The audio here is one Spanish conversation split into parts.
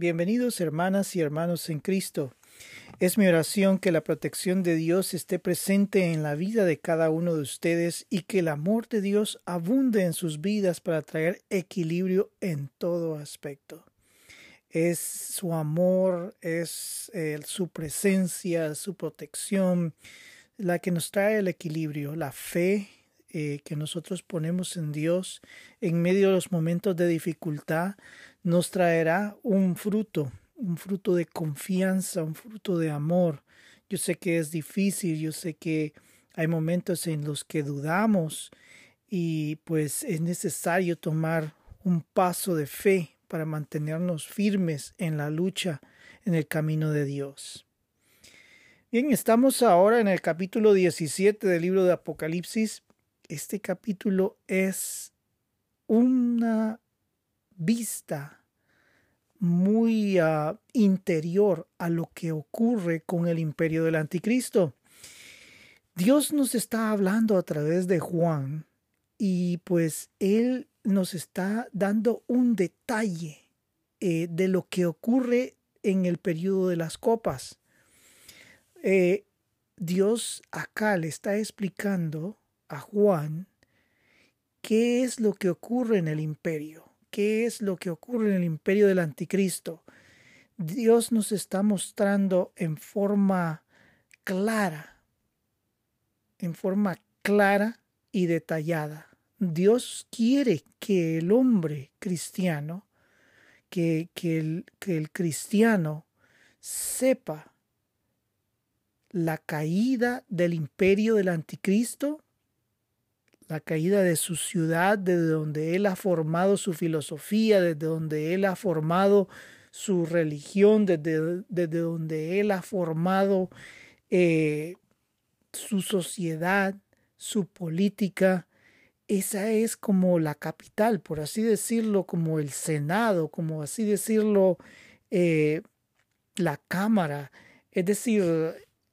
Bienvenidos hermanas y hermanos en Cristo. Es mi oración que la protección de Dios esté presente en la vida de cada uno de ustedes y que el amor de Dios abunde en sus vidas para traer equilibrio en todo aspecto. Es su amor, es eh, su presencia, su protección, la que nos trae el equilibrio, la fe eh, que nosotros ponemos en Dios en medio de los momentos de dificultad nos traerá un fruto, un fruto de confianza, un fruto de amor. Yo sé que es difícil, yo sé que hay momentos en los que dudamos y pues es necesario tomar un paso de fe para mantenernos firmes en la lucha en el camino de Dios. Bien, estamos ahora en el capítulo 17 del libro de Apocalipsis este capítulo es una vista muy ah, interior a lo que ocurre con el imperio del anticristo. Dios nos está hablando a través de Juan y pues él nos está dando un detalle eh, de lo que ocurre en el periodo de las copas. Eh, Dios acá le está explicando a Juan qué es lo que ocurre en el imperio, qué es lo que ocurre en el imperio del anticristo. Dios nos está mostrando en forma clara, en forma clara y detallada. Dios quiere que el hombre cristiano, que, que, el, que el cristiano sepa la caída del imperio del anticristo la caída de su ciudad, desde donde él ha formado su filosofía, desde donde él ha formado su religión, desde, desde donde él ha formado eh, su sociedad, su política. Esa es como la capital, por así decirlo, como el Senado, como así decirlo, eh, la Cámara. Es decir,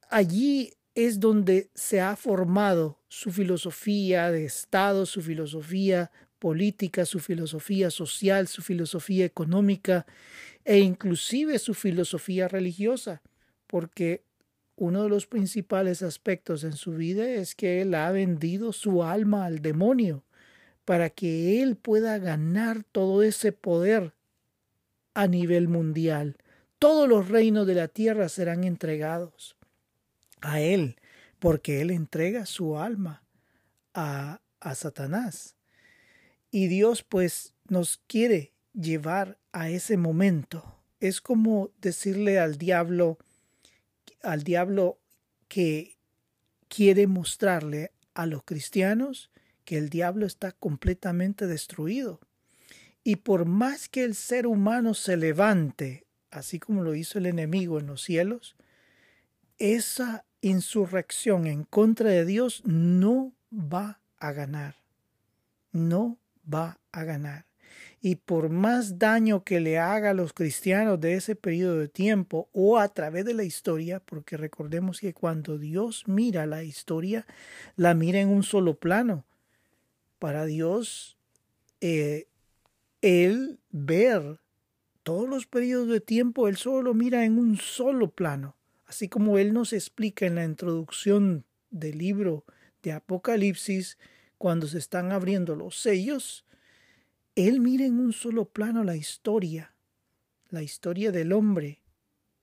allí es donde se ha formado su filosofía de Estado, su filosofía política, su filosofía social, su filosofía económica e inclusive su filosofía religiosa, porque uno de los principales aspectos en su vida es que él ha vendido su alma al demonio para que él pueda ganar todo ese poder a nivel mundial. Todos los reinos de la tierra serán entregados a Él, porque Él entrega su alma a, a Satanás. Y Dios pues nos quiere llevar a ese momento. Es como decirle al diablo, al diablo que quiere mostrarle a los cristianos que el diablo está completamente destruido. Y por más que el ser humano se levante, así como lo hizo el enemigo en los cielos, esa insurrección en contra de Dios no va a ganar. No va a ganar. Y por más daño que le haga a los cristianos de ese periodo de tiempo o a través de la historia, porque recordemos que cuando Dios mira la historia, la mira en un solo plano. Para Dios, eh, Él ver todos los periodos de tiempo, Él solo mira en un solo plano. Así como Él nos explica en la introducción del libro de Apocalipsis, cuando se están abriendo los sellos, Él mira en un solo plano la historia, la historia del hombre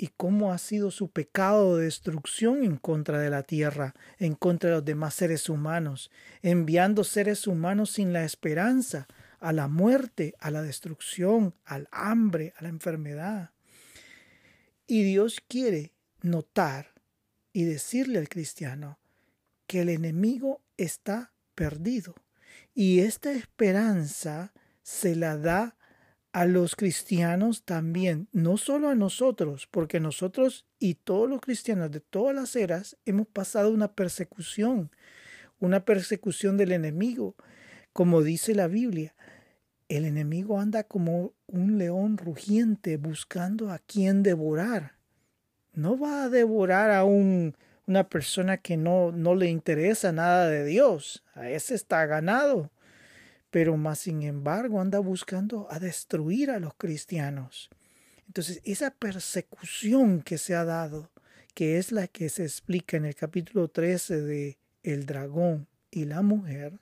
y cómo ha sido su pecado de destrucción en contra de la tierra, en contra de los demás seres humanos, enviando seres humanos sin la esperanza a la muerte, a la destrucción, al hambre, a la enfermedad. Y Dios quiere notar y decirle al cristiano que el enemigo está perdido. Y esta esperanza se la da a los cristianos también, no solo a nosotros, porque nosotros y todos los cristianos de todas las eras hemos pasado una persecución, una persecución del enemigo, como dice la Biblia. El enemigo anda como un león rugiente buscando a quien devorar no va a devorar a un, una persona que no, no le interesa nada de Dios. A ese está ganado. Pero más sin embargo anda buscando a destruir a los cristianos. Entonces, esa persecución que se ha dado, que es la que se explica en el capítulo 13 de El dragón y la mujer,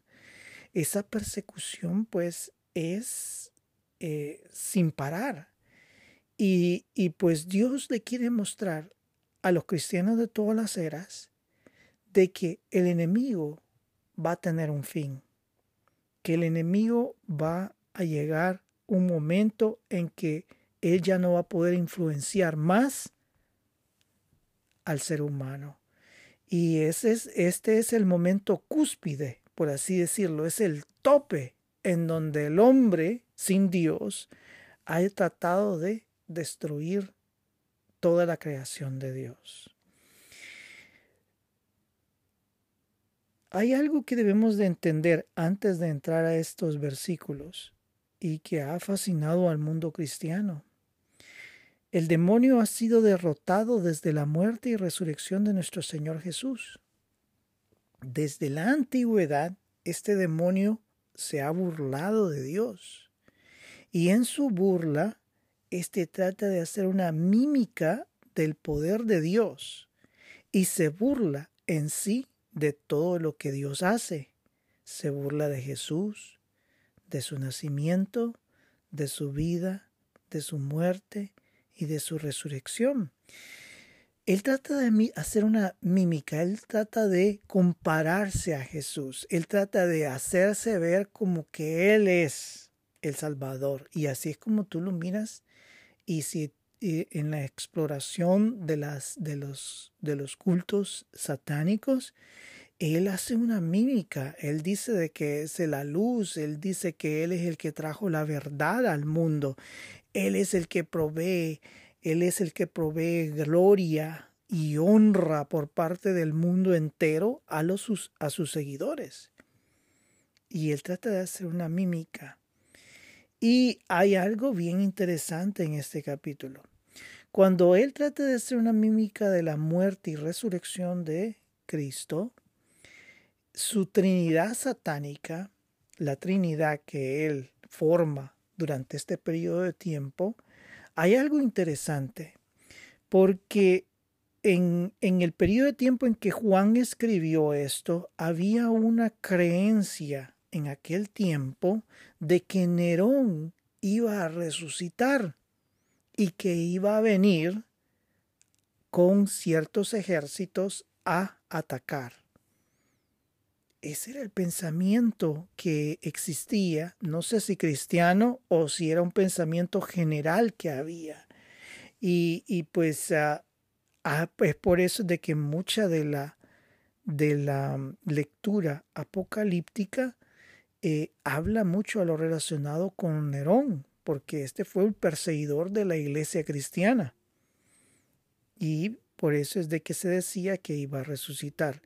esa persecución pues es eh, sin parar. Y, y pues Dios le quiere mostrar a los cristianos de todas las eras de que el enemigo va a tener un fin, que el enemigo va a llegar un momento en que él ya no va a poder influenciar más al ser humano. Y este es el momento cúspide, por así decirlo, es el tope en donde el hombre sin Dios ha tratado de destruir toda la creación de Dios. Hay algo que debemos de entender antes de entrar a estos versículos y que ha fascinado al mundo cristiano. El demonio ha sido derrotado desde la muerte y resurrección de nuestro Señor Jesús. Desde la antigüedad, este demonio se ha burlado de Dios. Y en su burla, éste trata de hacer una mímica del poder de Dios y se burla en sí de todo lo que Dios hace. Se burla de Jesús, de su nacimiento, de su vida, de su muerte y de su resurrección. Él trata de hacer una mímica, él trata de compararse a Jesús, él trata de hacerse ver como que Él es el Salvador. Y así es como tú lo miras. Y si en la exploración de, las, de, los, de los cultos satánicos, él hace una mímica, él dice de que es la luz, él dice que él es el que trajo la verdad al mundo, él es el que provee, él es el que provee gloria y honra por parte del mundo entero a, los, a sus seguidores. Y él trata de hacer una mímica. Y hay algo bien interesante en este capítulo. Cuando él trata de hacer una mímica de la muerte y resurrección de Cristo, su Trinidad satánica, la Trinidad que él forma durante este periodo de tiempo, hay algo interesante, porque en, en, el periodo de tiempo en que Juan escribió esto, había una creencia en aquel tiempo de que Nerón iba a resucitar y que iba a venir con ciertos ejércitos a atacar. Ese era el pensamiento que existía, no sé si cristiano o si era un pensamiento general que había. Y, pues ah, ah, es por eso de que mucha de la, de la mm, lectura apocalíptica eh, habla mucho a lo relacionado con Nerón, porque este fue el perseguidor de la iglesia cristiana. Y por eso es de que se decía que iba a resucitar.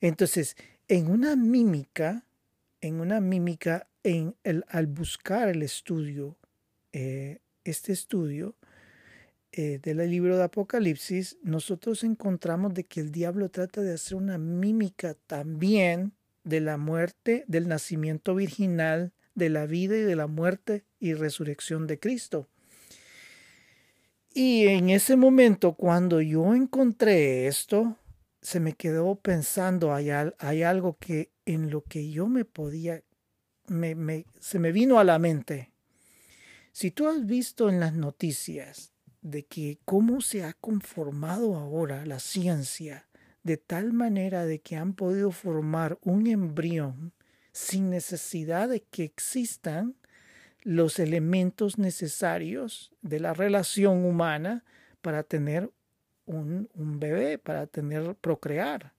Entonces, en una mímica, en una mímica, en el, al buscar el estudio, eh, este estudio eh, del libro de Apocalipsis, nosotros encontramos de que el diablo trata de hacer una mímica también de la muerte, del nacimiento virginal, de la vida y de la muerte y resurrección de Cristo. Y en ese momento, cuando yo encontré esto, se me quedó pensando, hay, hay algo que en lo que yo me podía, me, se me vino a la mente. Si tú has visto en las noticias de que cómo se ha conformado ahora la ciencia de tal manera de que han podido formar un embrión sin necesidad de que existan los elementos necesarios de la relación humana para tener un, bebé, para tener, procrear.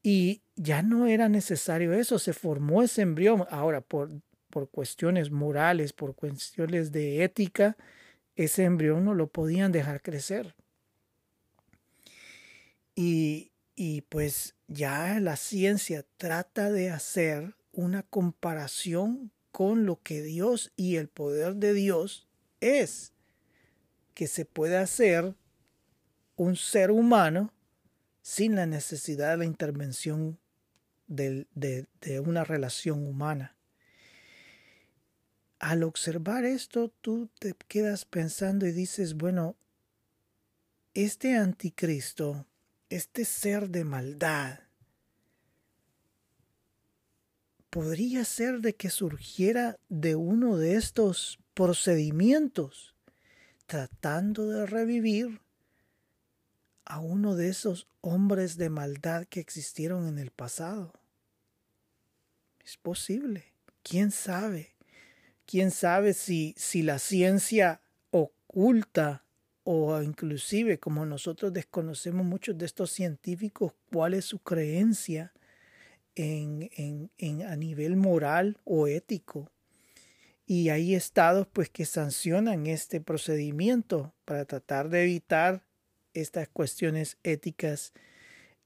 Y ya no era necesario eso, se formó ese embrión. Ahora, por, por cuestiones morales, por cuestiones de ética, ese embrión no lo podían dejar crecer. Y, y pues ya la ciencia trata de hacer una comparación con lo que Dios y el poder de Dios es, que se puede hacer un ser humano sin la necesidad de la intervención de, de, una relación humana. al observar esto, tú te quedas pensando y dices, bueno, este anticristo, este ser de maldad, podría ser de que surgiera de uno de estos procedimientos, tratando de revivir a uno de esos hombres de maldad que existieron en el pasado. Es posible. ¿Quién sabe? ¿Quién sabe si, si la ciencia oculta o inclusive como nosotros desconocemos muchos de estos científicos cuál es su creencia en, en, en, a nivel moral o ético? Y hay estados pues que sancionan este procedimiento para tratar de evitar estas cuestiones éticas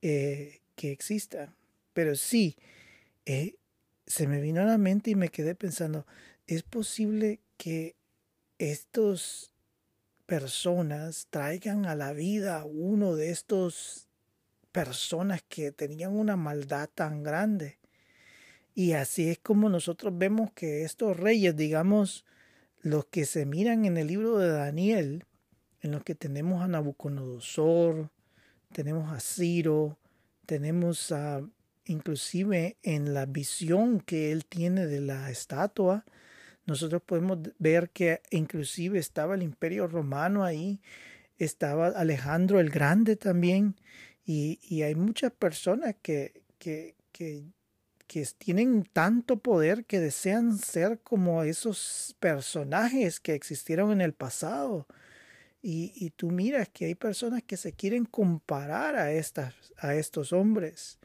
eh, que existan. Pero sí, eh, se me vino a la mente y me quedé pensando, ¿es posible que estas personas traigan a la vida uno de estos personas que tenían una maldad tan grande? Y así es como nosotros vemos que estos reyes, digamos, los que se miran en el libro de Daniel, en los que tenemos a Nabucodonosor, tenemos a Ciro, tenemos a inclusive en la visión que él tiene de la estatua, nosotros podemos ver que inclusive estaba el imperio romano ahí, estaba Alejandro el Grande también, y, y hay muchas personas que, que, que, tienen tanto poder que desean ser como esos personajes que existieron en el pasado. Y, y, tú miras que hay personas que se quieren comparar a, estas, a estos hombres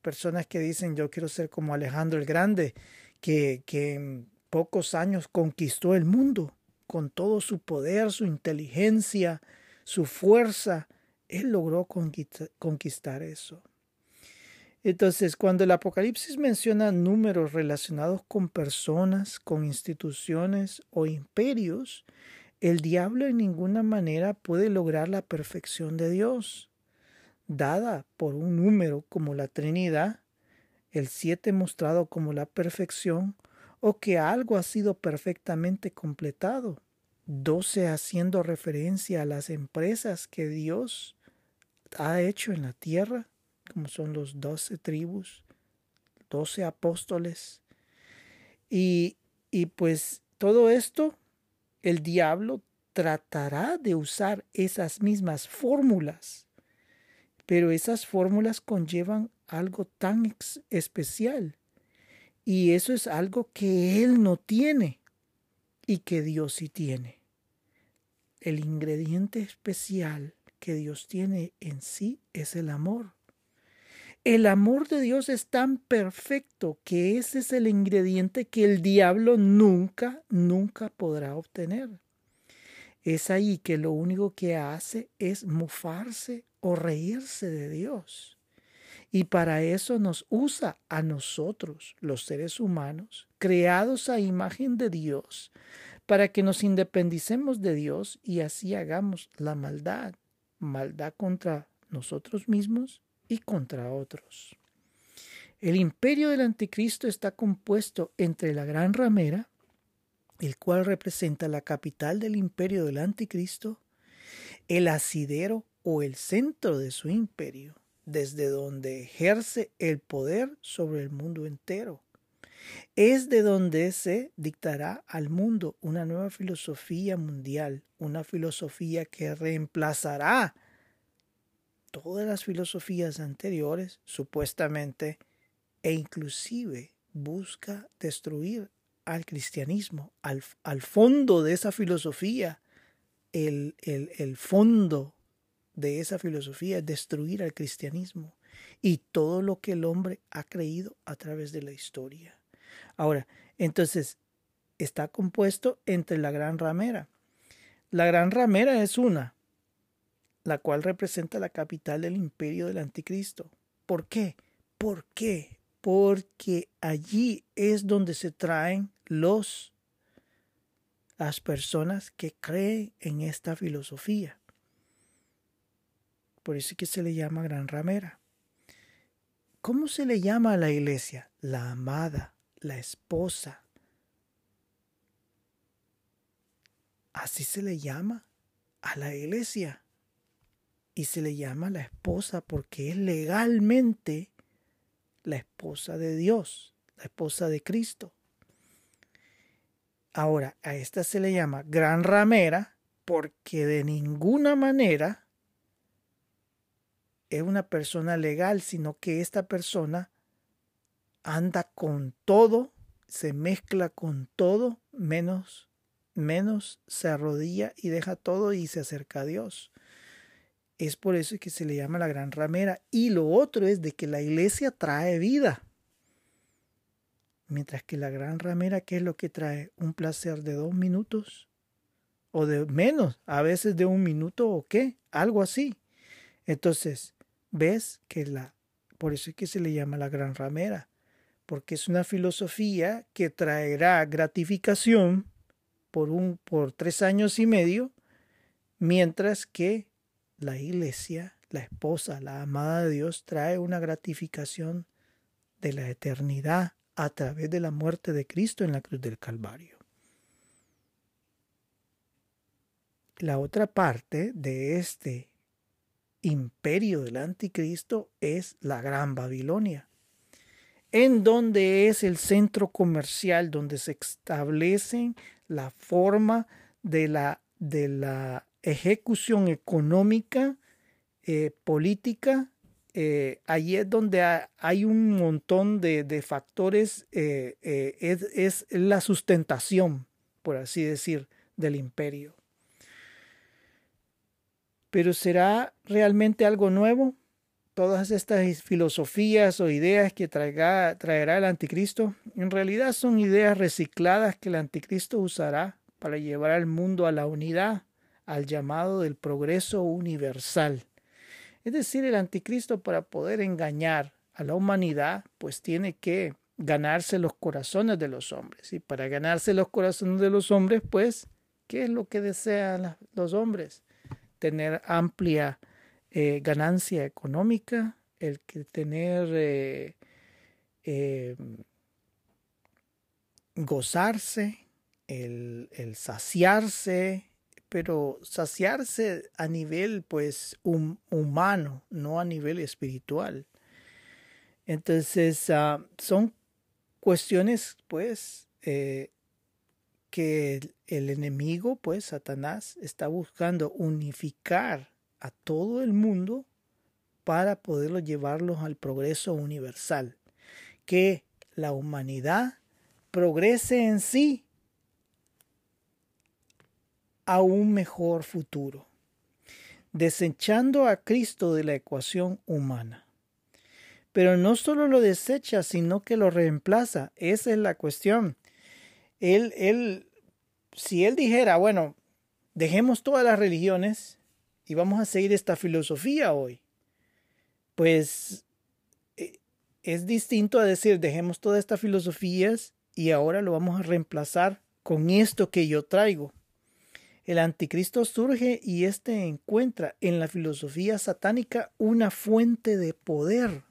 personas que dicen yo quiero ser como Alejandro el Grande, que, que pocos años conquistó el mundo con todo su poder, su inteligencia, su fuerza. Él logró conquistar eso. Entonces, cuando el Apocalipsis menciona números relacionados con personas, con instituciones o imperios, el diablo en ninguna manera puede lograr la perfección de Dios dada por un número como la Trinidad, el siete mostrado como la perfección, o que algo ha sido perfectamente completado, doce haciendo referencia a las empresas que Dios ha hecho en la tierra, como son los doce tribus, doce apóstoles. Y, y pues todo esto, el diablo tratará de usar esas mismas fórmulas pero esas fórmulas conllevan algo tan especial. Y eso es algo que Él no tiene y que Dios sí tiene. El ingrediente especial que Dios tiene en sí es el amor. El amor de Dios es tan perfecto que ese es el ingrediente que el diablo nunca, nunca podrá obtener. Es ahí que lo único que hace es mofarse o reírse de Dios. Y para eso nos usa a nosotros, los seres humanos, creados a imagen de Dios, para que nos independicemos de Dios y así hagamos la maldad, maldad contra nosotros mismos y contra otros. El imperio del anticristo está compuesto entre la gran ramera, el cual representa la capital del imperio del anticristo, el asidero o el centro de su imperio, desde donde ejerce el poder sobre el mundo entero. Es de donde se dictará al mundo una nueva filosofía mundial, una filosofía que reemplazará todas las filosofías anteriores, supuestamente, e inclusive busca destruir al cristianismo, al, al fondo de esa filosofía, el, el, el fondo de esa filosofía es destruir al cristianismo y todo lo que el hombre ha creído a través de la historia. Ahora, entonces, está compuesto entre la gran ramera. La gran ramera es una, la cual representa la capital del imperio del anticristo. ¿Por qué? ¿Por qué? Porque allí es donde se traen los las personas que creen en esta filosofía. Por eso es que se le llama gran ramera. ¿Cómo se le llama a la iglesia? La amada, la esposa. Así se le llama a la iglesia. Y se le llama la esposa porque es legalmente la esposa de Dios, la esposa de Cristo. Ahora, a esta se le llama gran ramera porque de ninguna manera es una persona legal, sino que esta persona anda con todo, se mezcla con todo, menos, menos se arrodilla y deja todo y se acerca a Dios. Es por eso que se le llama la gran ramera. Y lo otro es de que la iglesia trae vida. Mientras que la gran ramera, ¿qué es lo que trae? Un placer de dos minutos o de menos, a veces de un minuto o qué, algo así. Entonces, ves que la, por eso es que se le llama la gran ramera, porque es una filosofía que traerá gratificación por, un, por tres años y medio, mientras que la iglesia, la esposa, la amada de Dios, trae una gratificación de la eternidad a través de la muerte de Cristo en la cruz del Calvario. La otra parte de este imperio del anticristo es la Gran Babilonia, en donde es el centro comercial donde se establece la forma de la, de la ejecución económica, eh, política, eh, allí es donde hay un montón de, factores, eh, es, es, la sustentación, por así decir, del imperio. Pero ¿será realmente algo nuevo? Todas estas filosofías o ideas que traerá el anticristo, en realidad son ideas recicladas que el anticristo usará para llevar al mundo a la unidad al llamado del progreso universal. Es decir, el anticristo para poder engañar a la humanidad, pues tiene que ganarse los corazones de los hombres. Y para ganarse los corazones de los hombres, pues, ¿qué es lo que desean los hombres? Tener amplia eh, ganancia económica, el que tener eh, eh, gozarse, el, el saciarse, pero saciarse a nivel pues humano, no a nivel espiritual. Entonces ah, son cuestiones pues que el, enemigo pues Satanás está buscando unificar a todo el mundo para poderlo llevarlos al progreso universal, que la humanidad progrese en sí a un mejor futuro, desechando a Cristo de la ecuación humana. Pero no solo lo desecha, sino que lo reemplaza. Esa es la cuestión. Él, él, si él dijera, bueno, dejemos todas las religiones y vamos a seguir esta filosofía hoy, pues eh, es distinto a decir, dejemos todas estas filosofías y ahora lo vamos a reemplazar con esto que yo traigo. El anticristo surge y éste encuentra en la filosofía satánica una fuente de poder,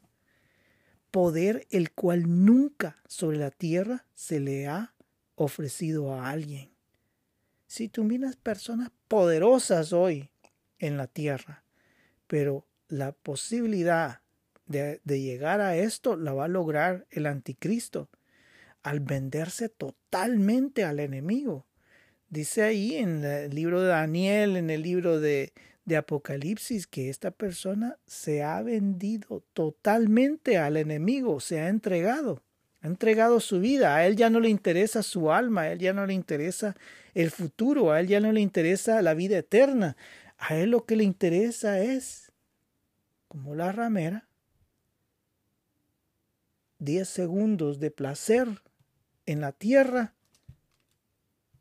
poder el cual nunca sobre la tierra se le ha ofrecido a alguien. Si tú miras personas poderosas hoy en la tierra, pero la posibilidad de, llegar a esto la va a lograr el anticristo al venderse totalmente al enemigo Dice ahí en el libro de Daniel, en el libro de, de Apocalipsis, que esta persona se ha vendido totalmente al enemigo, se ha entregado, ha entregado su vida, a él ya no le interesa su alma, a él ya no le interesa el futuro, a él ya no le interesa la vida eterna, a él lo que le interesa es, como la ramera, diez segundos de placer en la tierra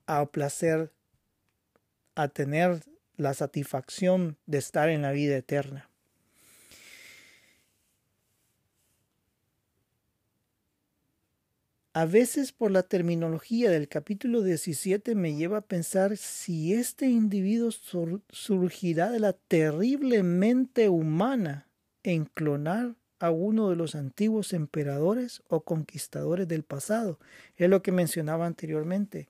a placer, a tener la satisfacción de estar en la vida eterna. A veces por la terminología del capítulo 17 me lleva a pensar si este individuo surgirá de la terrible mente humana en clonar a uno de los antiguos emperadores o conquistadores del pasado. Es lo que mencionaba anteriormente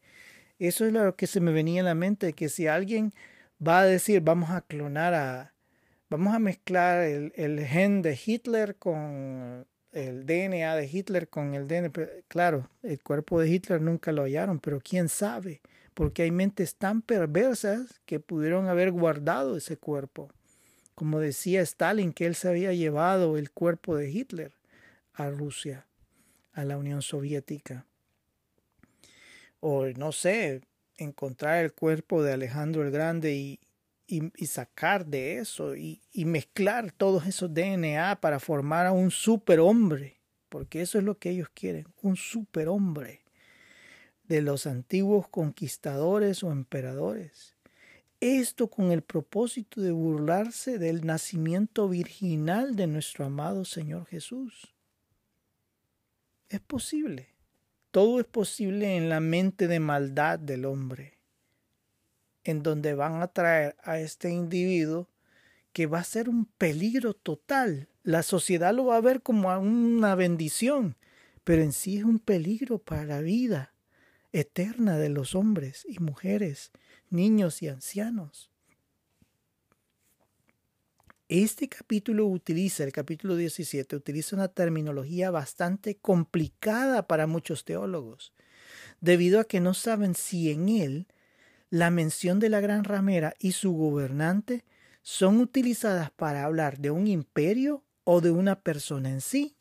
Eso es lo que se me venía en la mente, que si alguien va a decir, vamos a clonar a, vamos a mezclar el, el gen de Hitler con el DNA de Hitler con el DNA. Claro, el cuerpo de Hitler nunca lo hallaron, pero quién sabe, porque hay mentes tan perversas que pudieron haber guardado ese cuerpo. Como decía Stalin, que él se había llevado el cuerpo de Hitler a Rusia, a la Unión Soviética. O no sé, encontrar el cuerpo de Alejandro el Grande y, y, sacar de eso y, mezclar todos esos DNA para formar a un superhombre, porque eso es lo que ellos quieren, un superhombre de los antiguos conquistadores o emperadores. Esto con el propósito de burlarse del nacimiento virginal de nuestro amado Señor Jesús. Es posible. Todo es posible en la mente de maldad del hombre en donde van a traer a este individuo que va a ser un peligro total. La sociedad lo va a ver como una bendición, pero en sí es un peligro para la vida eterna de los hombres y mujeres, niños y ancianos. Este capítulo utiliza, el capítulo 17, utiliza una terminología bastante complicada para muchos teólogos, debido a que no saben si en él la mención de la gran ramera y su gobernante son utilizadas para hablar de un imperio o de una persona en sí.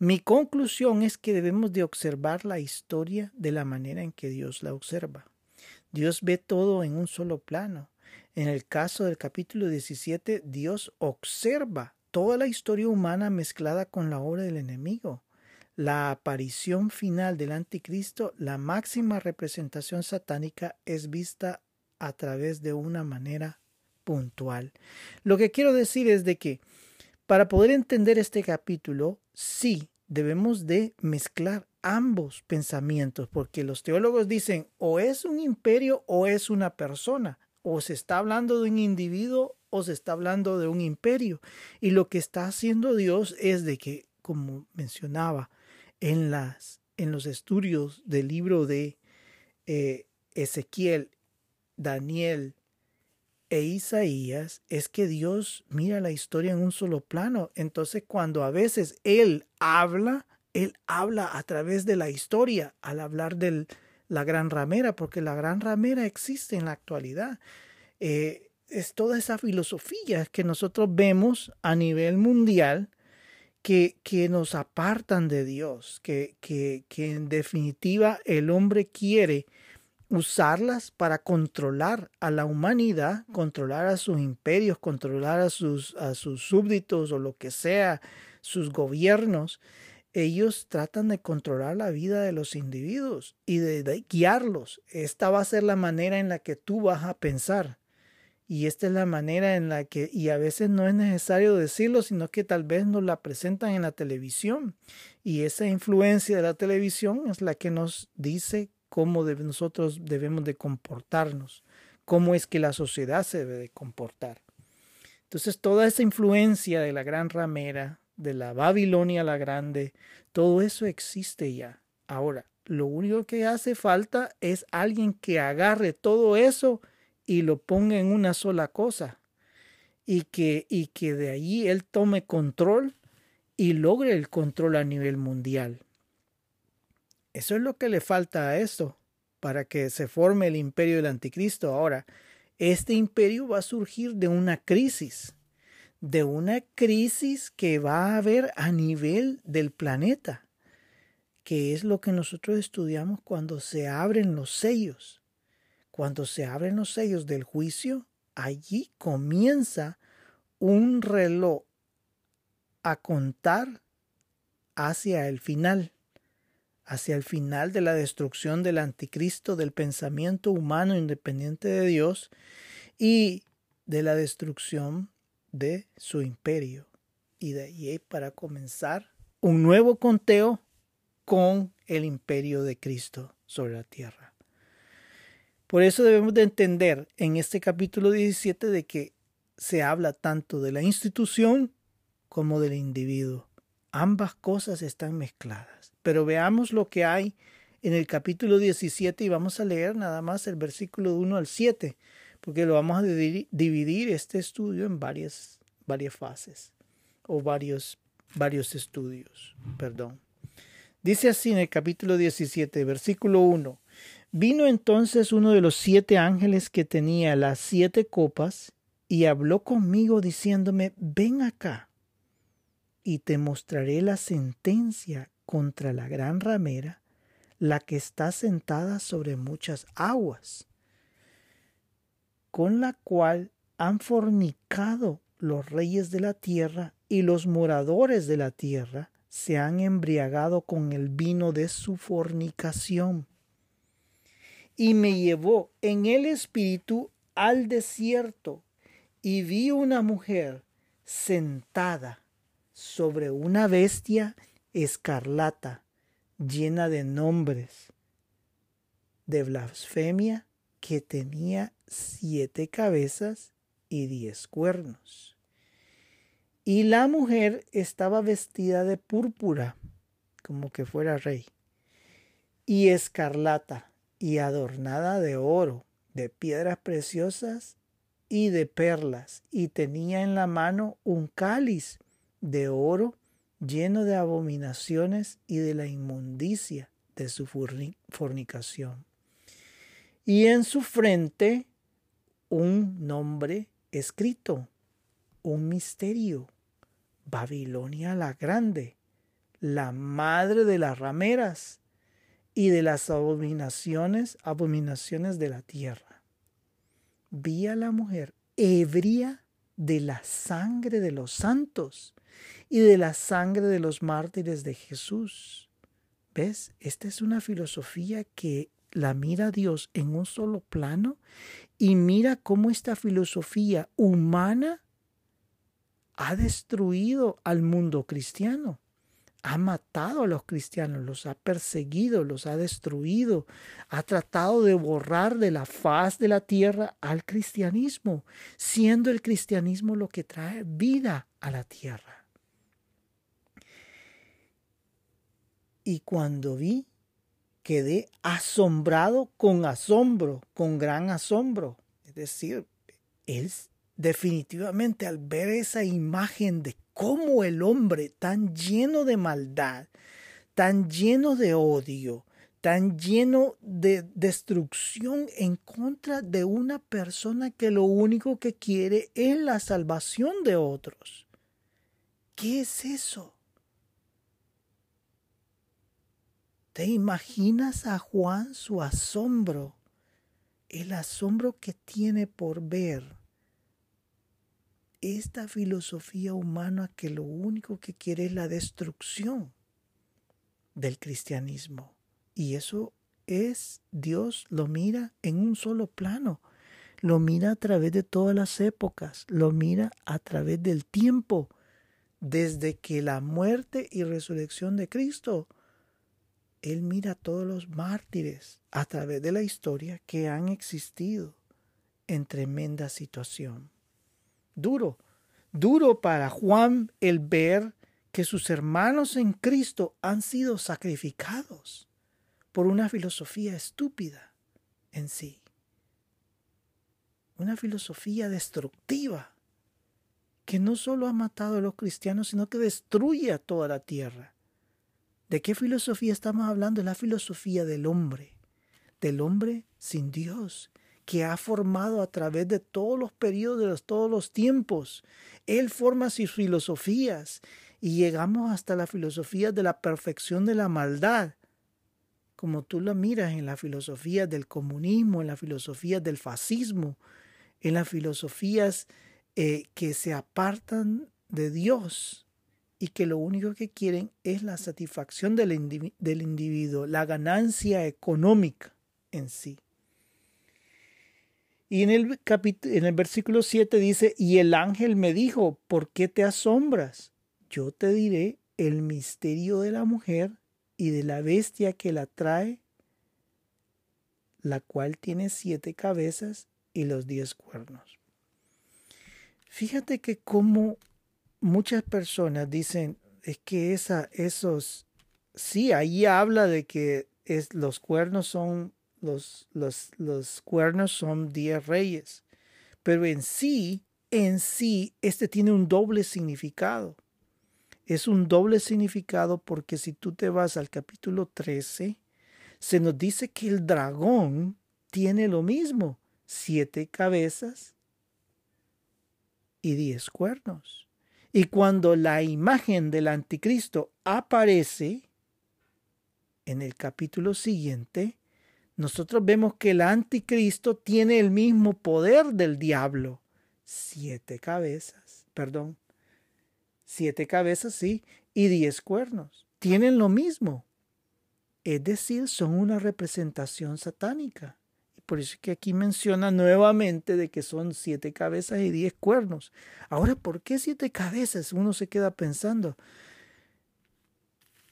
Mi conclusión es que debemos de observar la historia de la manera en que Dios la observa. Dios ve todo en un solo plano. En el caso del capítulo 17, Dios observa toda la historia humana mezclada con la obra del enemigo la aparición final del anticristo, la máxima representación satánica es vista a través de una manera puntual. Lo que quiero decir es de que para poder entender este capítulo, sí debemos de mezclar ambos pensamientos, porque los teólogos dicen o es un imperio o es una persona, o se está hablando de un individuo o se está hablando de un imperio. Y lo que está haciendo Dios es de que, como mencionaba, en, los estudios del libro de eh, Ezequiel, Daniel e Isaías es que Dios mira la historia en un solo plano. Entonces cuando a veces Él habla, Él habla a través de la historia al hablar de la gran ramera, porque la gran ramera existe en la actualidad. Eh, es toda esa filosofía que nosotros vemos a nivel mundial que, que nos apartan de Dios, que, que, que en definitiva el hombre quiere usarlas para controlar a la humanidad, controlar a sus imperios, controlar a sus, a sus súbditos o lo que sea, sus gobiernos. Ellos tratan de controlar la vida de los individuos y de, guiarlos. Esta va a ser la manera en la que tú vas a pensar. Y esta es la manera en la que, y a veces no es necesario decirlo, sino que tal vez nos la presentan en la televisión. Y esa influencia de la televisión es la que nos dice cómo nosotros debemos de comportarnos, cómo es que la sociedad se debe de comportar. Entonces toda esa influencia de la gran ramera, de la Babilonia la grande, todo eso existe ya. Ahora, lo único que hace falta es alguien que agarre todo eso y lo ponga en una sola cosa y que, y que de allí él tome control y logre el control a nivel mundial. Eso es lo que le falta a esto para que se forme el imperio del anticristo. Ahora, este imperio va a surgir de una crisis, de una crisis que va a haber a nivel del planeta, que es lo que nosotros estudiamos cuando se abren los sellos. Cuando se abren los sellos del juicio, allí comienza un reloj a contar hacia el final, hacia el final de la destrucción del anticristo, del pensamiento humano independiente de Dios y de la destrucción de su imperio. Y de allí para comenzar un nuevo conteo con el imperio de Cristo sobre la tierra. Por eso debemos de entender en este capítulo 17 de que se habla tanto de la institución como del individuo. Ambas cosas están mezcladas. Pero veamos lo que hay en el capítulo 17 y vamos a leer nada más el versículo 1 al 7, porque lo vamos a dividir este estudio en varias, varias fases o varios, varios estudios. Perdón. Dice así en el capítulo 17, versículo 1. Vino entonces uno de los siete ángeles que tenía las siete copas y habló conmigo diciéndome, ven acá y te mostraré la sentencia contra la gran ramera, la que está sentada sobre muchas aguas, con la cual han fornicado los reyes de la tierra y los moradores de la tierra se han embriagado con el vino de su fornicación y me llevó en el espíritu al desierto y vi una mujer sentada sobre una bestia escarlata llena de nombres de blasfemia que tenía siete cabezas y diez cuernos. Y la mujer estaba vestida de púrpura, como que fuera rey, y escarlata, y adornada de oro, de piedras preciosas y de perlas, y tenía en la mano un cáliz de oro lleno de abominaciones y de la inmundicia de su fornicación. Y en su frente un nombre escrito, un misterio, Babilonia la Grande, la madre de las rameras y de las abominaciones, abominaciones de la tierra. Vi a la mujer ebria de la sangre de los santos y de la sangre de los mártires de Jesús. ¿Ves? Esta es una filosofía que la mira Dios en un solo plano y mira cómo esta filosofía humana ha destruido al mundo cristiano ha matado a los cristianos, los ha perseguido, los ha destruido, ha tratado de borrar de la faz de la tierra al cristianismo, siendo el cristianismo lo que trae vida a la tierra. Y cuando vi, quedé asombrado con asombro, con gran asombro. Es decir, él definitivamente al ver esa imagen de cómo el hombre tan lleno de maldad, tan lleno de odio, tan lleno de destrucción en contra de una persona que lo único que quiere es la salvación de otros. ¿Qué es eso? ¿Te imaginas a Juan su asombro? El asombro que tiene por ver esta filosofía humana que lo único que quiere es la destrucción del cristianismo. Y eso es, Dios lo mira en un solo plano, lo mira a través de todas las épocas, lo mira a través del tiempo, desde que la muerte y resurrección de Cristo. Él mira a todos los mártires a través de la historia que han existido en tremenda situación duro, duro para Juan el ver que sus hermanos en Cristo han sido sacrificados por una filosofía estúpida en sí. Una filosofía destructiva que no solo ha matado a los cristianos, sino que destruye a toda la tierra. ¿De qué filosofía estamos hablando? La filosofía del hombre, del hombre sin Dios, que ha formado a través de todos los periodos, de todos los tiempos. Él forma sus filosofías y llegamos hasta la filosofía de la perfección de la maldad, como tú la miras en la filosofía del comunismo, en la filosofía del fascismo, en las filosofías eh, que se apartan de Dios y que lo único que quieren es la satisfacción del individuo, la ganancia económica en sí. Y en el, en el versículo 7 dice, y el ángel me dijo, ¿por qué te asombras? Yo te diré el misterio de la mujer y de la bestia que la trae, la cual tiene siete cabezas y los diez cuernos. Fíjate que como muchas personas dicen, es que esa, esos, sí, ahí habla de que es, los cuernos son los, los, los cuernos son diez reyes. Pero en sí, en sí, este tiene un doble significado. Es un doble significado porque si tú te vas al capítulo 13, se nos dice que el dragón tiene lo mismo, siete cabezas y diez cuernos. Y cuando la imagen del anticristo aparece en el capítulo siguiente, nosotros vemos que el anticristo tiene el mismo poder del diablo. Siete cabezas, perdón. Siete cabezas, sí, y diez cuernos. Tienen lo mismo. Es decir, son una representación satánica. Por eso es que aquí menciona nuevamente de que son siete cabezas y diez cuernos. Ahora, ¿por qué siete cabezas? Uno se queda pensando.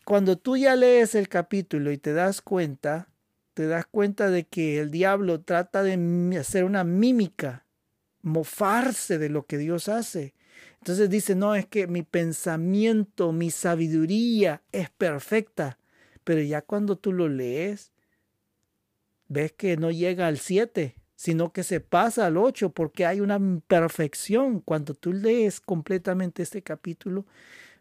Cuando tú ya lees el capítulo y te das cuenta te das cuenta de que el diablo trata de hacer una mímica, mofarse de lo que Dios hace. Entonces dice, no, es que mi pensamiento, mi sabiduría es perfecta. Pero ya cuando tú lo lees, ves que no llega al 7, sino que se pasa al 8 porque hay una imperfección. Cuando tú lees completamente este capítulo,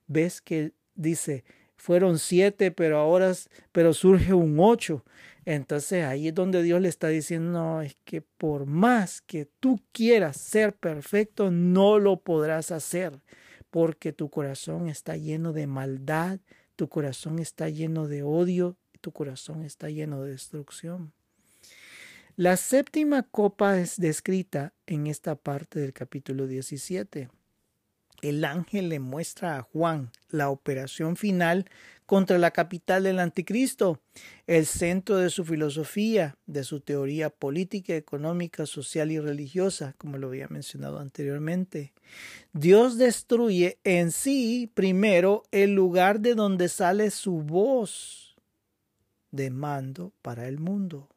ves que dice, fueron siete, pero ahora pero surge un 8. Entonces ahí es donde Dios le está diciendo, no, es que por más que tú quieras ser perfecto, no lo podrás hacer, porque tu corazón está lleno de maldad, tu corazón está lleno de odio, tu corazón está lleno de destrucción. La séptima copa es descrita en esta parte del capítulo 17 el ángel le muestra a Juan la operación final contra la capital del anticristo, el centro de su filosofía, de su teoría política, económica, social y religiosa, como lo había mencionado anteriormente. Dios destruye en sí primero el lugar de donde sale su voz de mando para el mundo.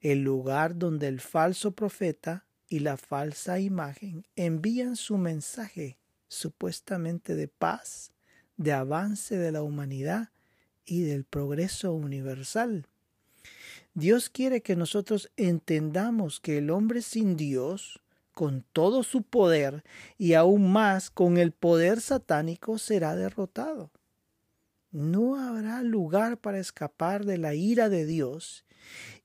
El lugar donde el falso profeta y la falsa imagen envían su mensaje supuestamente de paz, de avance de la humanidad y del progreso universal. Dios quiere que nosotros entendamos que el hombre sin Dios, con todo su poder y aún más con el poder satánico, será derrotado. No habrá lugar para escapar de la ira de Dios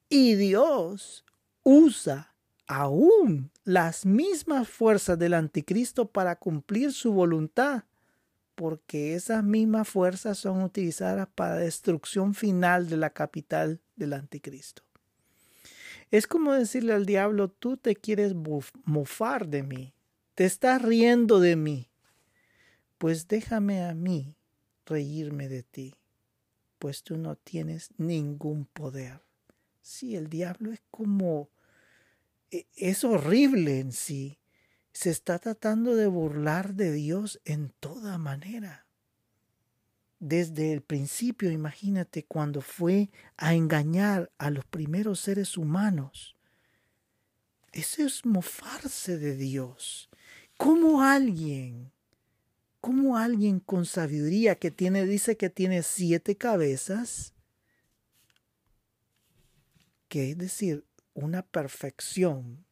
y Dios usa aún las mismas fuerzas del anticristo para cumplir su voluntad, porque esas mismas fuerzas son utilizadas para la destrucción final de la capital del anticristo. Es como decirle al diablo, tú te quieres mofar de mí, te estás riendo de mí, pues déjame a mí reírme de ti, pues tú no tienes ningún poder. Si el diablo es como e, es horrible en sí. Se está tratando de burlar de Dios en toda manera. Desde el principio, imagínate cuando fue a engañar a los primeros seres humanos. Eso es mofarse de Dios. ¿Cómo alguien, cómo alguien con sabiduría que tiene, dice que tiene siete cabezas, que es decir, una perfección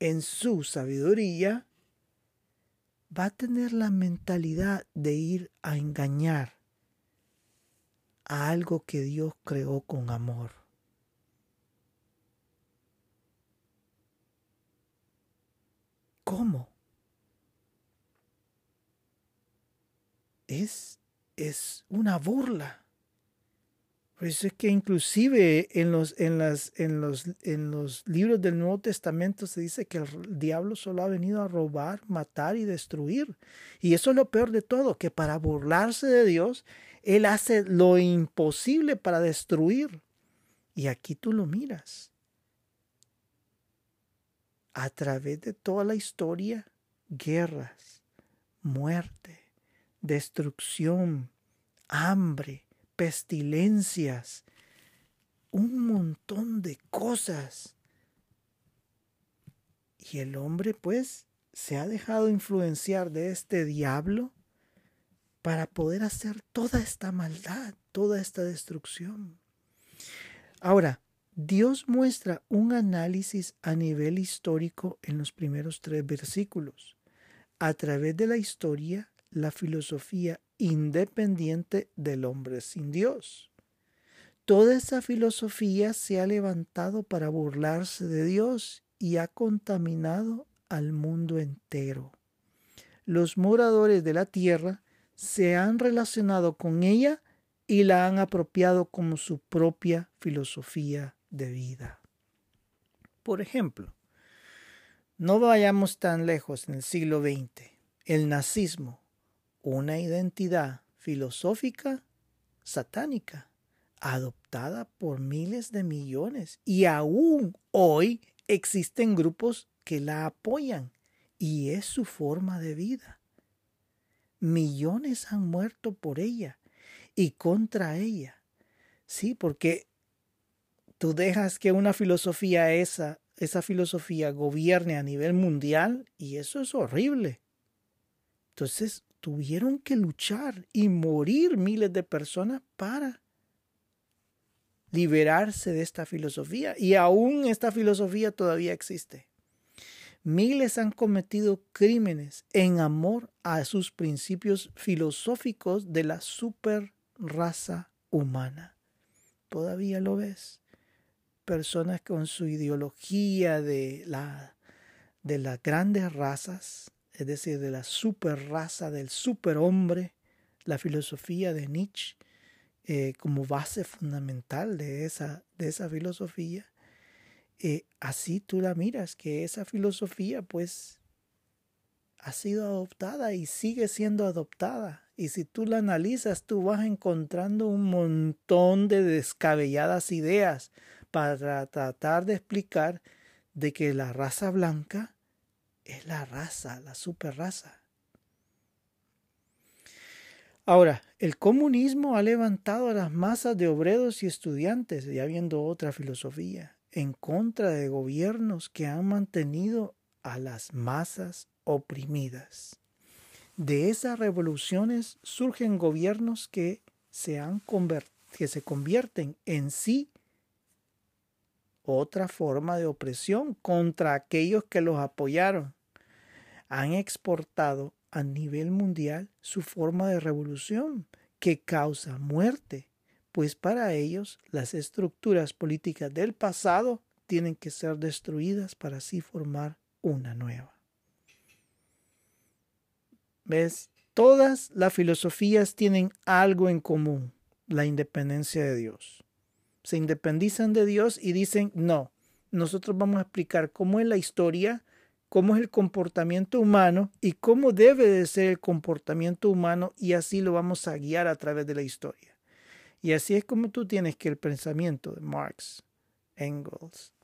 en su sabiduría, va a tener la mentalidad de ir a engañar a algo que Dios creó con amor. ¿Cómo? Es, es una burla. Por eso es que inclusive en los, en, las, en, los, en los libros del Nuevo Testamento se dice que el diablo solo ha venido a robar, matar y destruir. Y eso es lo peor de todo, que para burlarse de Dios, Él hace lo imposible para destruir. Y aquí tú lo miras. A través de toda la historia, guerras, muerte, destrucción, hambre, pestilencias, un montón de cosas. Y el hombre pues se ha dejado influenciar de este diablo para poder hacer toda esta maldad, toda esta destrucción. Ahora, Dios muestra un análisis a nivel histórico en los primeros tres versículos. A través de la historia, la filosofía independiente del hombre sin Dios. Toda esa filosofía se ha levantado para burlarse de Dios y ha contaminado al mundo entero. Los moradores de la tierra se han relacionado con ella y la han apropiado como su propia filosofía de vida. Por ejemplo, no vayamos tan lejos en el siglo XX. El nazismo, una identidad filosófica satánica, adoptada por miles de millones. Y aún hoy existen grupos que la apoyan y es su forma de vida. Millones han muerto por ella y contra ella. Sí, porque tú dejas que una filosofía esa, esa filosofía gobierne a nivel mundial y eso es horrible. Entonces tuvieron que luchar y morir miles de personas para liberarse de esta filosofía. Y aún esta filosofía todavía existe. Miles han cometido crímenes en amor a sus principios filosóficos de la super raza humana. Todavía lo ves. Personas con su ideología de, la, de las grandes razas, es decir, de la super raza, del superhombre, la filosofía de Nietzsche eh, como base fundamental de esa, de esa filosofía. Eh, así tú la miras, que esa filosofía pues ha sido adoptada y sigue siendo adoptada y si tú la analizas, tú vas encontrando un montón de descabelladas ideas para tratar de explicar de que la raza blanca es la raza, la super raza. Ahora, el comunismo ha levantado a las masas de obreros y estudiantes, ya viendo otra filosofía, en contra de gobiernos que han mantenido a las masas oprimidas. De esas revoluciones surgen gobiernos que se, han que se convierten en sí otra forma de opresión contra aquellos que los apoyaron. Han exportado a nivel mundial su forma de revolución que causa muerte, pues para ellos las estructuras políticas del pasado tienen que ser destruidas para así formar una nueva. ¿Ves? Todas las filosofías tienen algo en común, la independencia de Dios. Se independizan de Dios y dicen, no, nosotros vamos a explicar cómo es la historia, cómo es el comportamiento humano y cómo debe de ser el comportamiento humano y así lo vamos a guiar a través de la historia. Y así es como tú tienes que el pensamiento de Marx, Engels,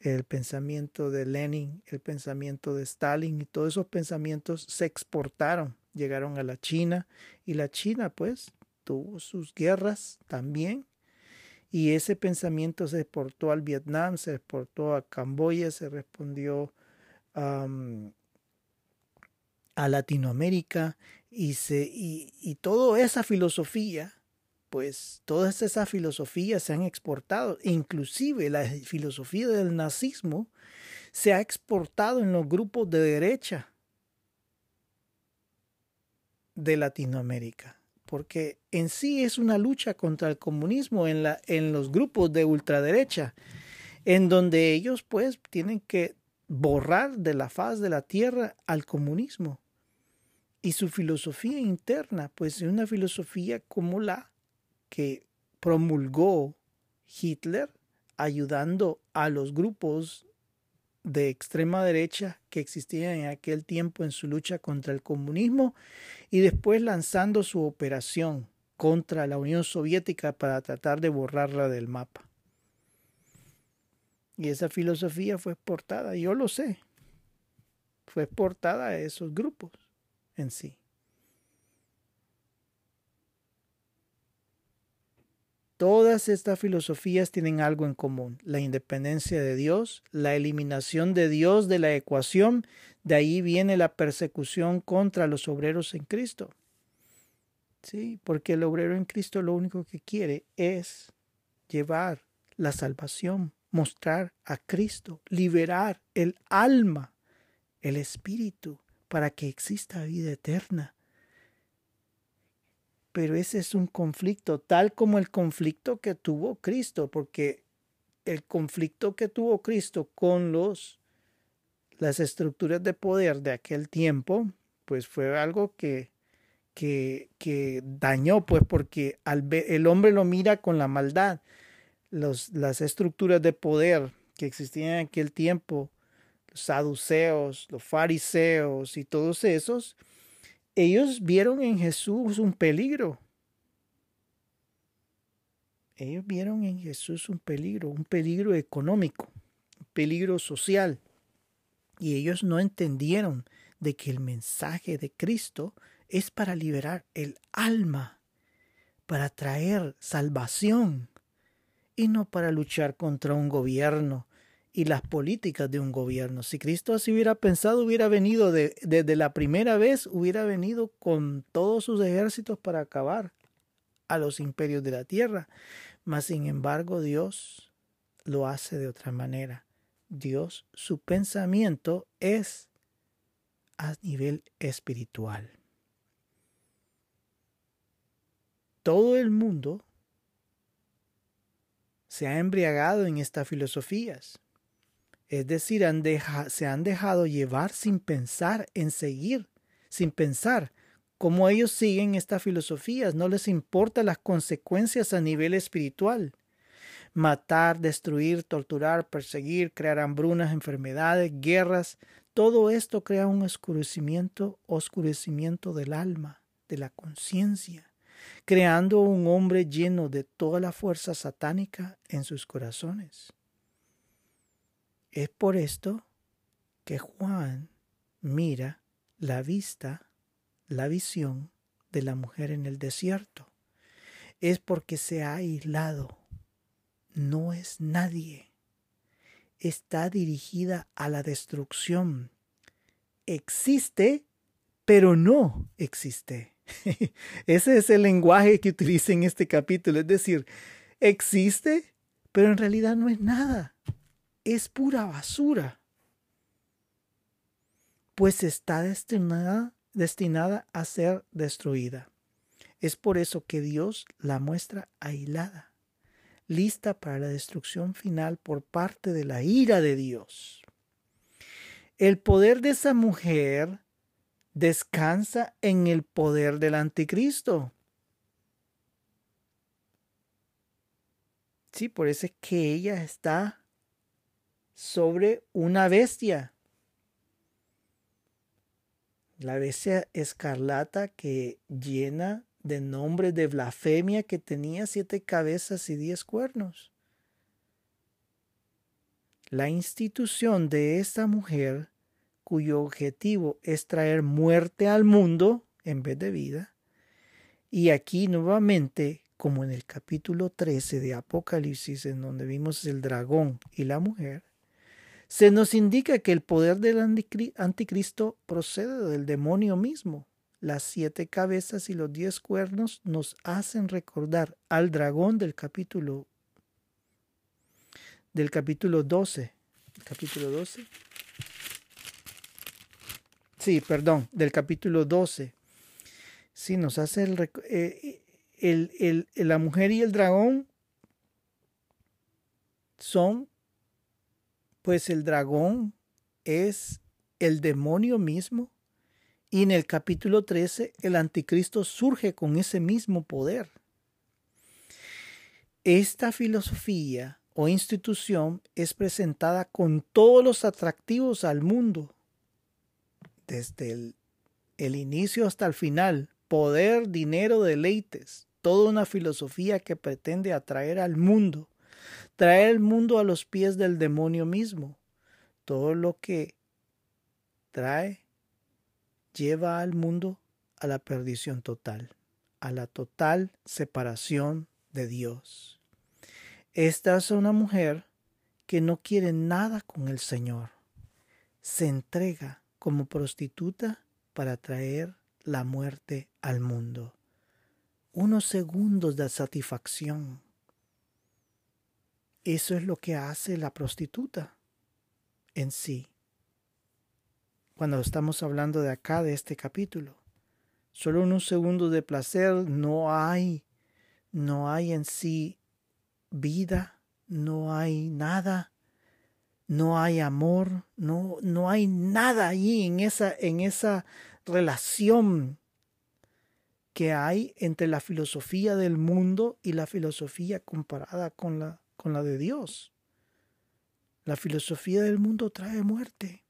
el pensamiento de Lenin, el pensamiento de Stalin y todos esos pensamientos se exportaron, llegaron a la China y la China pues tuvo sus guerras también y ese pensamiento se exportó al Vietnam, se exportó a Camboya, se respondió a Latinoamérica y, se, y, y toda esa filosofía pues todas esas filosofías se han exportado, inclusive la filosofía del nazismo se ha exportado en los grupos de derecha de Latinoamérica, porque en sí es una lucha contra el comunismo en, la, en los grupos de ultraderecha, en donde ellos pues tienen que borrar de la faz de la tierra al comunismo. Y su filosofía interna, pues es una filosofía como la que promulgó Hitler ayudando a los grupos de extrema derecha que existían en aquel tiempo en su lucha contra el comunismo y después lanzando su operación contra la Unión Soviética para tratar de borrarla del mapa. Y esa filosofía fue exportada, yo lo sé, fue exportada a esos grupos en sí. Todas estas filosofías tienen algo en común, la independencia de Dios, la eliminación de Dios de la ecuación, de ahí viene la persecución contra los obreros en Cristo. Sí, porque el obrero en Cristo lo único que quiere es llevar la salvación, mostrar a Cristo, liberar el alma, el espíritu, para que exista vida eterna. Pero ese es un conflicto, tal como el conflicto que tuvo Cristo, porque el conflicto que tuvo Cristo con los las estructuras de poder de aquel tiempo, pues fue algo que, que, que dañó, pues porque al el hombre lo mira con la maldad. Las estructuras de poder que existían en aquel tiempo, los saduceos, los fariseos y todos esos, ellos vieron en Jesús un peligro. Ellos vieron en Jesús un peligro, un peligro económico, un peligro social. Y ellos no entendieron de que el mensaje de Cristo es para liberar el alma, para traer salvación y no para luchar contra un gobierno y las políticas de un gobierno. Si Cristo así hubiera pensado, hubiera venido de, desde la primera vez, hubiera venido con todos sus ejércitos para acabar a los imperios de la tierra. Mas, sin embargo, Dios lo hace de otra manera. Dios, su pensamiento es a nivel espiritual. Todo el mundo se ha embriagado en estas filosofías. Es decir, se han dejado llevar sin pensar en seguir, sin pensar cómo ellos siguen estas filosofías. No les importa las consecuencias a nivel espiritual. Matar, destruir, torturar, perseguir, crear hambrunas, enfermedades, guerras, todo esto crea un oscurecimiento, oscurecimiento del alma, de la conciencia, creando un hombre lleno de toda la fuerza satánica en sus corazones. Es por esto que Juan mira la vista, la visión de la mujer en el desierto. Es porque se ha aislado. No es nadie está dirigida a la destrucción. Existe, pero no existe. Ese es el lenguaje que utiliza en este capítulo. Es decir, existe, pero en realidad no es nada. Es pura basura. Pues está destinada, destinada a ser destruida. Es por eso que Dios la muestra aislada lista para la destrucción final por parte de la ira de Dios. El poder de esa mujer descansa en el poder del anticristo. Sí, por eso es que ella está sobre una bestia. La bestia escarlata que llena de nombre de blasfemia que tenía siete cabezas y diez cuernos. La institución de esta mujer, cuyo objetivo es traer muerte al mundo en vez de vida, y aquí nuevamente, como en el capítulo 13 de Apocalipsis, en donde vimos el dragón y la mujer, se nos indica que el poder del anticristo procede del demonio mismo las siete cabezas y los diez cuernos nos hacen recordar al dragón del capítulo del capítulo 12. Capítulo 12. Sí, perdón, del capítulo 12. Sí, nos hace el, eh, el, la mujer y el dragón son, pues el dragón es el demonio mismo y en el capítulo 13 el anticristo surge con ese mismo poder. Esta filosofía o institución es presentada con todos los atractivos al mundo, desde el, inicio hasta el final, poder, dinero, deleites, toda una filosofía que pretende atraer al mundo, traer el mundo a los pies del demonio mismo, todo lo que trae lleva al mundo a la perdición total, a la total separación de Dios. Esta es una mujer que no quiere nada con el Señor. Se entrega como prostituta para traer la muerte al mundo. unos segundos de satisfacción. Eso es lo que hace la prostituta en sí. Cuando estamos hablando de acá, de este capítulo. Solo unos segundos de placer, no hay, no hay en sí vida, no hay nada, no hay amor, no, no hay nada allí en esa, en esa relación que hay entre la filosofía del mundo y la filosofía comparada con la, con la de Dios. La filosofía del mundo trae muerte.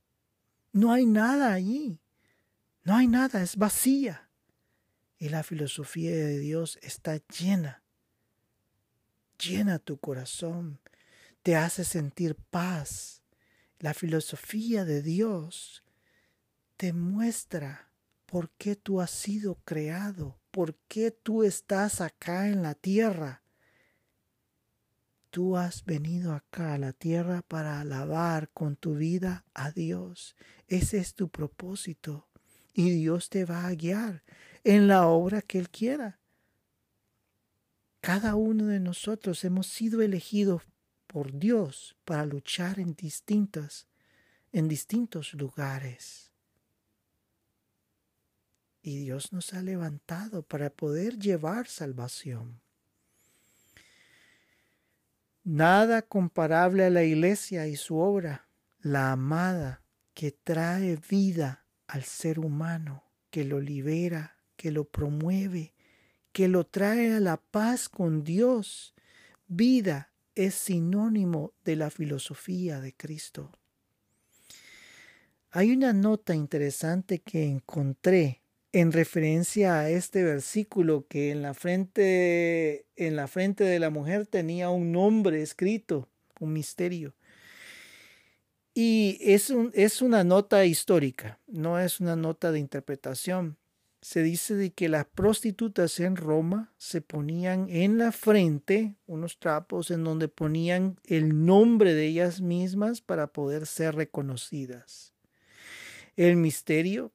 No hay nada allí. No hay nada, es vacía. Y la filosofía de Dios está llena. Llena tu corazón. Te hace sentir paz. La filosofía de Dios te muestra por qué tú has sido creado, por qué tú estás acá en la tierra. Tú has venido acá a la tierra para alabar con tu vida a Dios. Ese es tu propósito. Y Dios te va a guiar en la obra que Él quiera. Cada uno de nosotros hemos sido elegidos por Dios para luchar en distintas, en distintos lugares. Y Dios nos ha levantado para poder llevar salvación. Nada comparable a la iglesia y su obra, la amada que trae vida al ser humano, que lo libera, que lo promueve, que lo trae a la paz con Dios. Vida es sinónimo de la filosofía de Cristo. Hay una nota interesante que encontré en referencia a este versículo que en la frente en la frente de la mujer tenía un nombre escrito, un misterio. Y es, un, es una nota histórica, no es una nota de interpretación. Se dice de que las prostitutas en Roma se ponían en la frente unos trapos en donde ponían el nombre de ellas mismas para poder ser reconocidas. El misterio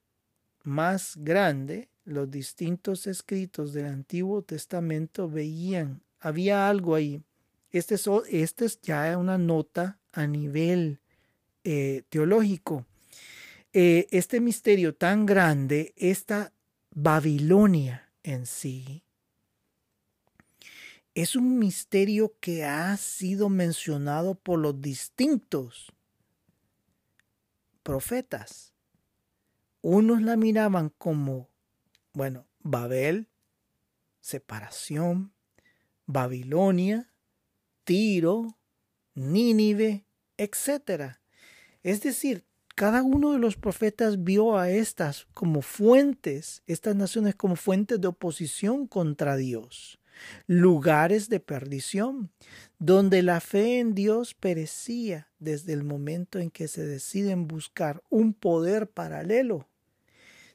más grande, los distintos escritos del Antiguo Testamento veían, había algo ahí. Este es, este es ya una nota a nivel eh, teológico. Eh, este misterio tan grande, esta Babilonia en sí, es un misterio que ha sido mencionado por los distintos profetas unos la miraban como, bueno, Babel, separación, Babilonia, Tiro, Nínive, etc. Es decir, cada uno de los profetas vio a estas como fuentes, estas naciones como fuentes de oposición contra Dios, lugares de perdición, donde la fe en Dios perecía desde el momento en que se deciden buscar un poder paralelo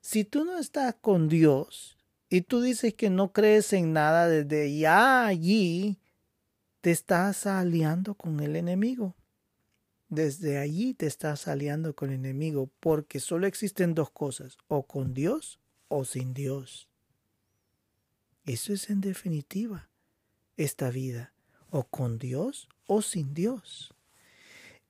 si tú no estás con Dios y tú dices que no crees en nada desde ya allí, te estás aliando con el enemigo. Desde allí te estás aliando con el enemigo porque solo existen dos cosas, o con Dios o sin Dios. Eso es en definitiva esta vida, o con Dios o sin Dios.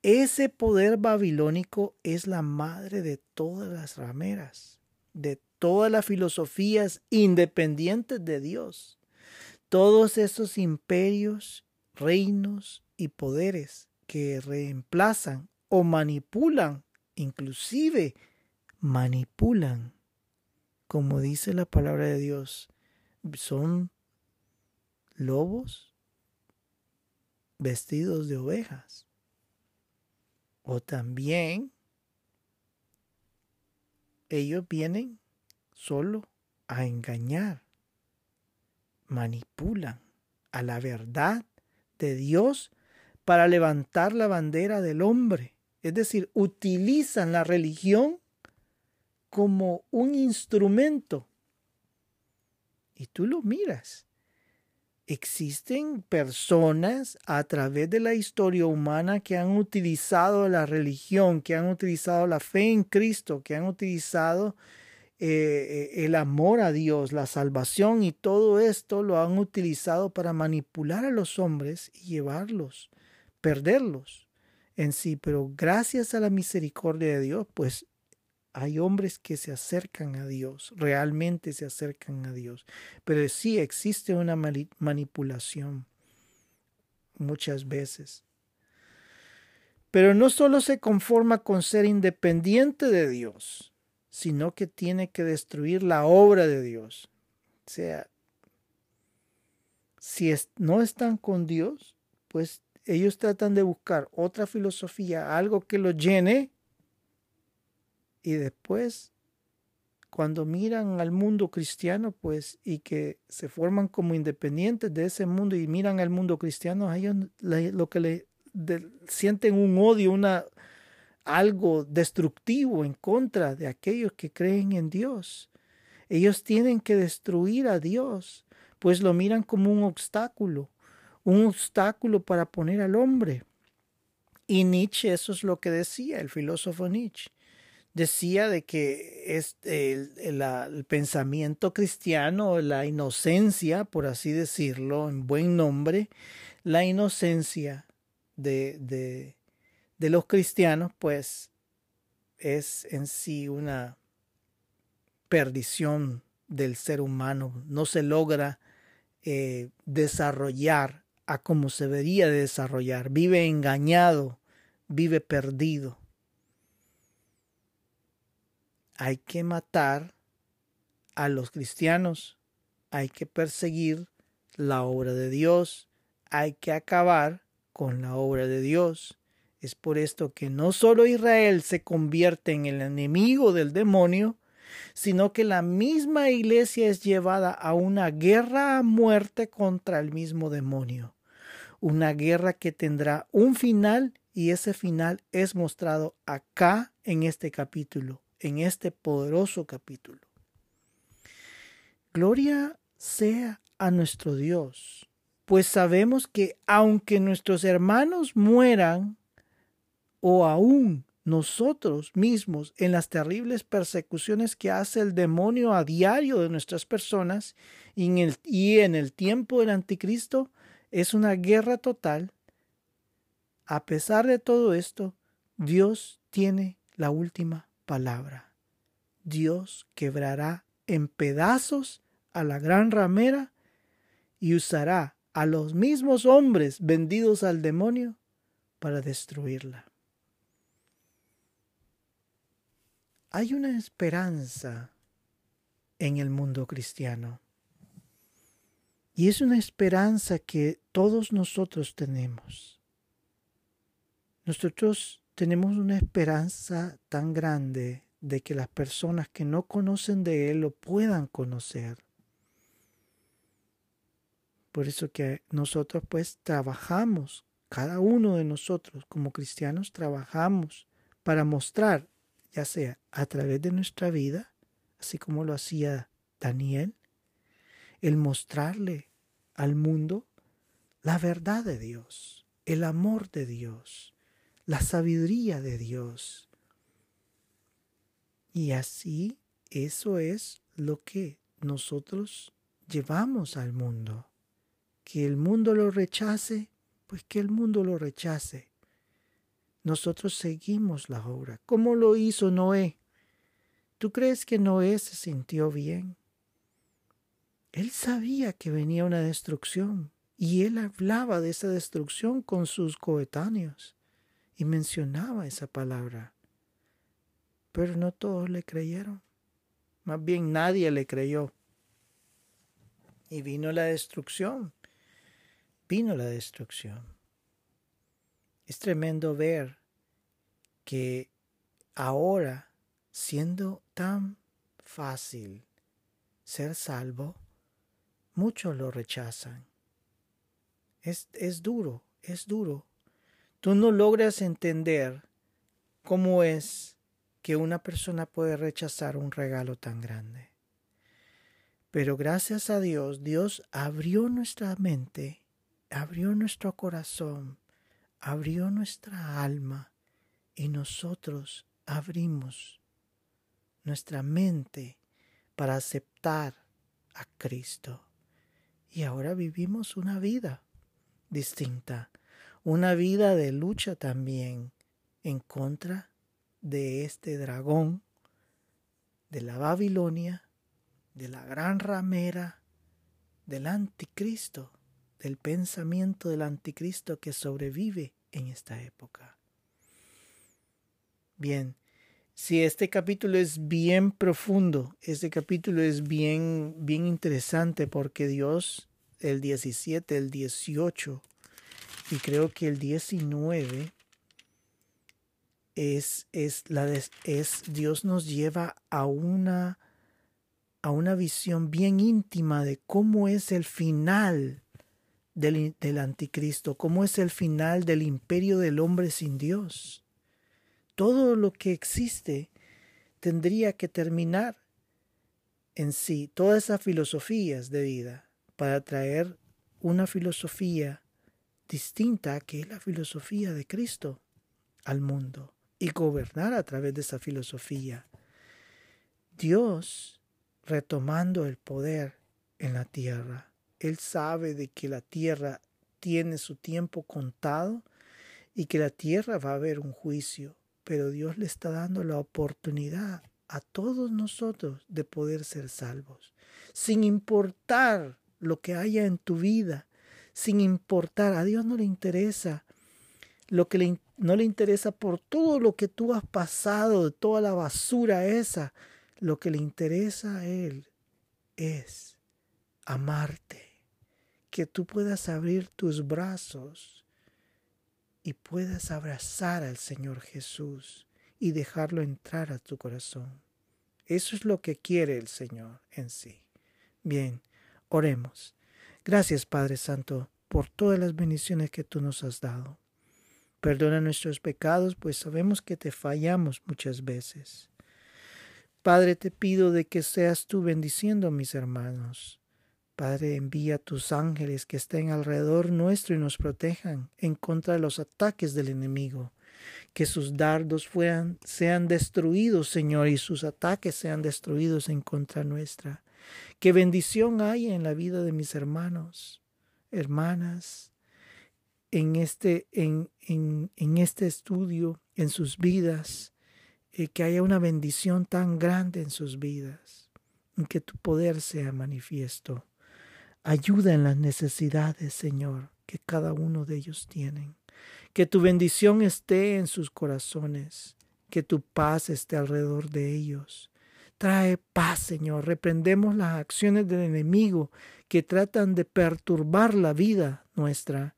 Ese poder babilónico es la madre de todas las rameras de todas las filosofías independientes de Dios. Todos esos imperios, reinos y poderes que reemplazan o manipulan, inclusive manipulan, como dice la palabra de Dios, son lobos vestidos de ovejas. O también ellos vienen solo a engañar, manipulan a la verdad de Dios para levantar la bandera del hombre. Es decir, utilizan la religión como un instrumento. Y tú lo miras existen personas a través de la historia humana que han utilizado la religión, que han utilizado la fe en Cristo, que han utilizado eh, el amor a Dios, la salvación y todo esto lo han utilizado para manipular a los hombres y llevarlos, perderlos en sí. Pero gracias a la misericordia de Dios, pues hay hombres que se acercan a Dios, realmente se acercan a Dios. Pero sí existe una manipulación muchas veces. Pero no solo se conforma con ser independiente de Dios, sino que tiene que destruir la obra de Dios. O sea, si no están con Dios, pues ellos tratan de buscar otra filosofía, algo que lo llene, y después, cuando miran al mundo cristiano, pues, y que se forman como independientes de ese mundo y miran al mundo cristiano, ellos lo que le sienten un odio, una algo destructivo en contra de aquellos que creen en Dios. Ellos tienen que destruir a Dios, pues lo miran como un obstáculo, un obstáculo para poner al hombre. Y Nietzsche, eso es lo que decía, el filósofo Nietzsche. Decía de que es el, el pensamiento cristiano, la inocencia, por así decirlo, en buen nombre, la inocencia de, de, de los cristianos, pues es en sí una perdición del ser humano. No se logra eh, desarrollar a como se debería de desarrollar. Vive engañado, vive perdido. Hay que matar a los cristianos, hay que perseguir la obra de Dios, hay que acabar con la obra de Dios. Es por esto que no solo Israel se convierte en el enemigo del demonio, sino que la misma iglesia es llevada a una guerra a muerte contra el mismo demonio. Una guerra que tendrá un final y ese final es mostrado acá en este capítulo, en este poderoso capítulo. Gloria sea a nuestro Dios, pues sabemos que aunque nuestros hermanos mueran, o aún nosotros mismos en las terribles persecuciones que hace el demonio a diario de nuestras personas y en el, tiempo del anticristo, es una guerra total. A pesar de todo esto, Dios tiene la última palabra. Dios quebrará en pedazos a la gran ramera y usará a los mismos hombres vendidos al demonio para destruirla. Hay una esperanza en el mundo cristiano. Y es una esperanza que todos nosotros tenemos. Nosotros tenemos una esperanza tan grande de que las personas que no conocen de Él lo puedan conocer. Por eso que nosotros pues trabajamos, cada uno de nosotros como cristianos trabajamos para mostrar ya sea a través de nuestra vida, así como lo hacía Daniel, el mostrarle al mundo la verdad de Dios, el amor de Dios, la sabiduría de Dios. Y así eso es lo que nosotros llevamos al mundo. Que el mundo lo rechace, pues que el mundo lo rechace nosotros seguimos la obra. ¿Cómo lo hizo Noé? ¿Tú crees que Noé se sintió bien? Él sabía que venía una destrucción y él hablaba de esa destrucción con sus coetáneos y mencionaba esa palabra. Pero no todos le creyeron. Más bien nadie le creyó. Y vino la destrucción. Vino la destrucción. Es tremendo ver que ahora, siendo tan fácil ser salvo, muchos lo rechazan. Es, es duro, es duro. Tú no logras entender cómo es que una persona puede rechazar un regalo tan grande. Pero gracias a Dios, Dios abrió nuestra mente, abrió nuestro corazón abrió nuestra alma y nosotros abrimos nuestra mente para aceptar a Cristo. Y ahora vivimos una vida distinta, una vida de lucha también en contra de este dragón, de la Babilonia, de la gran ramera, del anticristo, del pensamiento del anticristo que sobrevive en esta época. Bien, si este capítulo es bien profundo, este capítulo es bien, bien interesante porque Dios, el 17, el 18 y creo que el 19 es, es, la, es Dios nos lleva a una, a una visión bien íntima de cómo es el final del, anticristo, cómo es el final del imperio del hombre sin Dios todo lo que existe tendría que terminar en sí, todas esas filosofías de vida, para traer una filosofía distinta que es la filosofía de Cristo al mundo y gobernar a través de esa filosofía. Dios retomando el poder en la tierra. Él sabe de que la tierra tiene su tiempo contado y que la tierra va a haber un juicio pero Dios le está dando la oportunidad a todos nosotros de poder ser salvos, sin importar lo que haya en tu vida, sin importar, a Dios no le interesa lo que no le interesa por todo lo que tú has pasado, toda la basura esa, lo que le interesa a Él es amarte, que tú puedas abrir tus brazos y puedas abrazar al Señor Jesús y dejarlo entrar a tu corazón. Eso es lo que quiere el Señor en sí. Bien, oremos. Gracias Padre Santo por todas las bendiciones que tú nos has dado. Perdona nuestros pecados, pues sabemos que te fallamos muchas veces. Padre, te pido de que seas tú bendiciendo a mis hermanos, Padre, envía tus ángeles que estén alrededor nuestro y nos protejan en contra de los ataques del enemigo. Que sus dardos fueran, sean destruidos, Señor, y sus ataques sean destruidos en contra nuestra. Que bendición haya en la vida de mis hermanos, hermanas, en este, en, en, en este estudio, en sus vidas, y que haya una bendición tan grande en sus vidas, y que tu poder sea manifiesto. Ayuda en las necesidades, Señor, que cada uno de ellos tienen. Que tu bendición esté en sus corazones, que tu paz esté alrededor de ellos. Trae paz, Señor. Reprendemos las acciones del enemigo que tratan de perturbar la vida nuestra.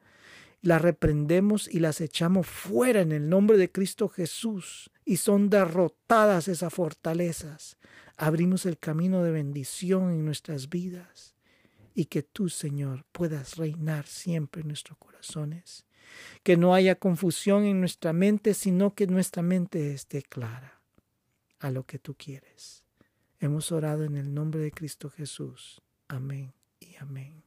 Las reprendemos y las echamos fuera en el nombre de Cristo Jesús y son derrotadas esas fortalezas. Abrimos el camino de bendición en nuestras vidas y que tú, Señor, puedas reinar siempre en nuestros corazones. Que no haya confusión en nuestra mente, sino que nuestra mente esté clara a lo que tú quieres. Hemos orado en el nombre de Cristo Jesús. Amén y amén.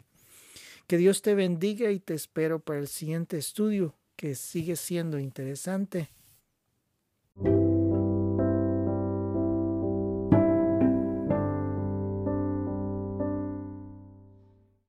Que Dios te bendiga y te espero para el siguiente estudio que sigue siendo interesante